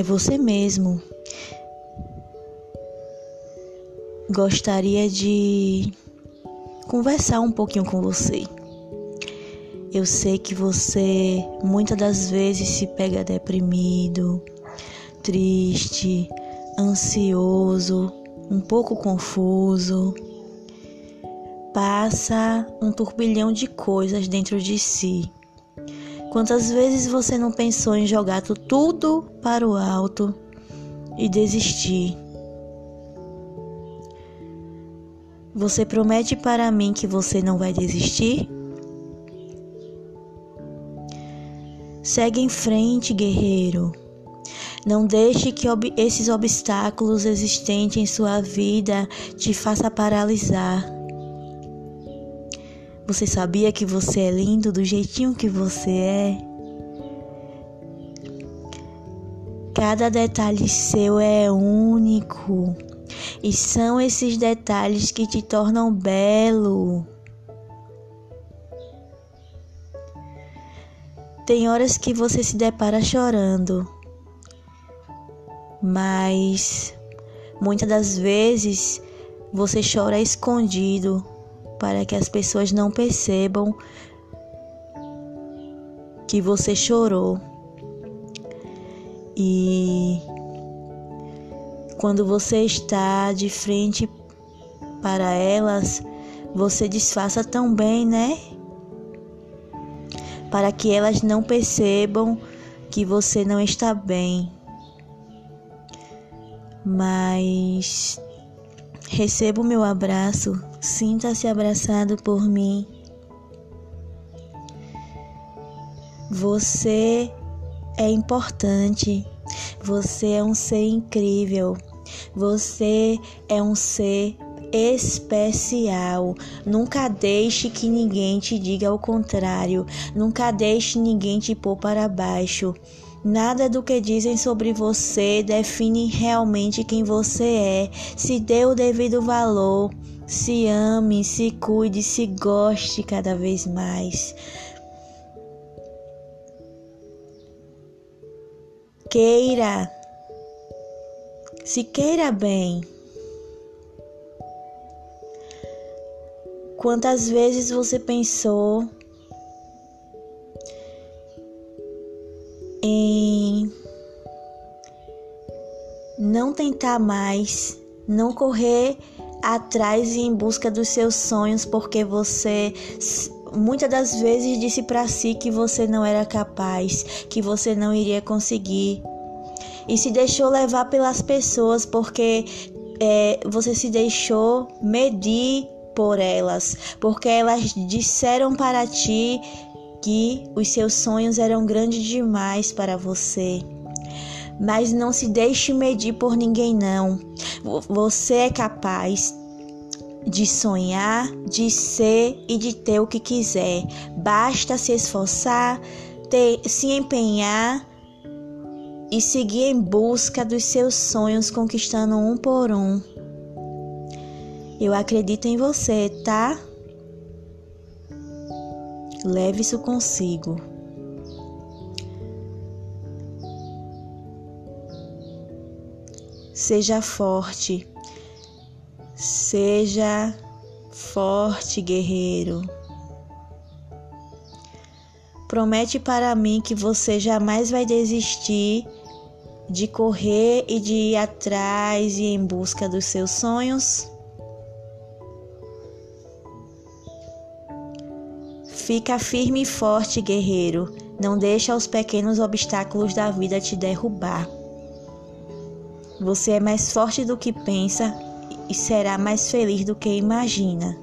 é você mesmo. Gostaria de conversar um pouquinho com você. Eu sei que você muitas das vezes se pega deprimido, triste, ansioso, um pouco confuso. Passa um turbilhão de coisas dentro de si. Quantas vezes você não pensou em jogar tudo para o alto e desistir? Você promete para mim que você não vai desistir? Segue em frente, guerreiro. Não deixe que ob esses obstáculos existentes em sua vida te façam paralisar. Você sabia que você é lindo do jeitinho que você é? Cada detalhe seu é único. E são esses detalhes que te tornam belo. Tem horas que você se depara chorando, mas muitas das vezes você chora escondido para que as pessoas não percebam que você chorou. E quando você está de frente para elas, você disfarça tão bem, né? Para que elas não percebam que você não está bem. Mas receba o meu abraço, sinta-se abraçado por mim. Você é importante, você é um ser incrível. Você é um ser especial. Nunca deixe que ninguém te diga o contrário. Nunca deixe ninguém te pôr para baixo. Nada do que dizem sobre você define realmente quem você é. Se dê o devido valor. Se ame, se cuide, se goste cada vez mais. Queira se queira bem. Quantas vezes você pensou em não tentar mais, não correr atrás e em busca dos seus sonhos porque você muitas das vezes disse para si que você não era capaz, que você não iria conseguir. E se deixou levar pelas pessoas porque é, você se deixou medir por elas, porque elas disseram para ti que os seus sonhos eram grandes demais para você. Mas não se deixe medir por ninguém, não. Você é capaz de sonhar, de ser e de ter o que quiser. Basta se esforçar, ter, se empenhar e seguir em busca dos seus sonhos, conquistando um por um. Eu acredito em você, tá? Leve isso consigo. Seja forte. Seja forte, guerreiro. Promete para mim que você jamais vai desistir de correr e de ir atrás e em busca dos seus sonhos? Fica firme e forte, guerreiro. Não deixa os pequenos obstáculos da vida te derrubar. Você é mais forte do que pensa e será mais feliz do que imagina.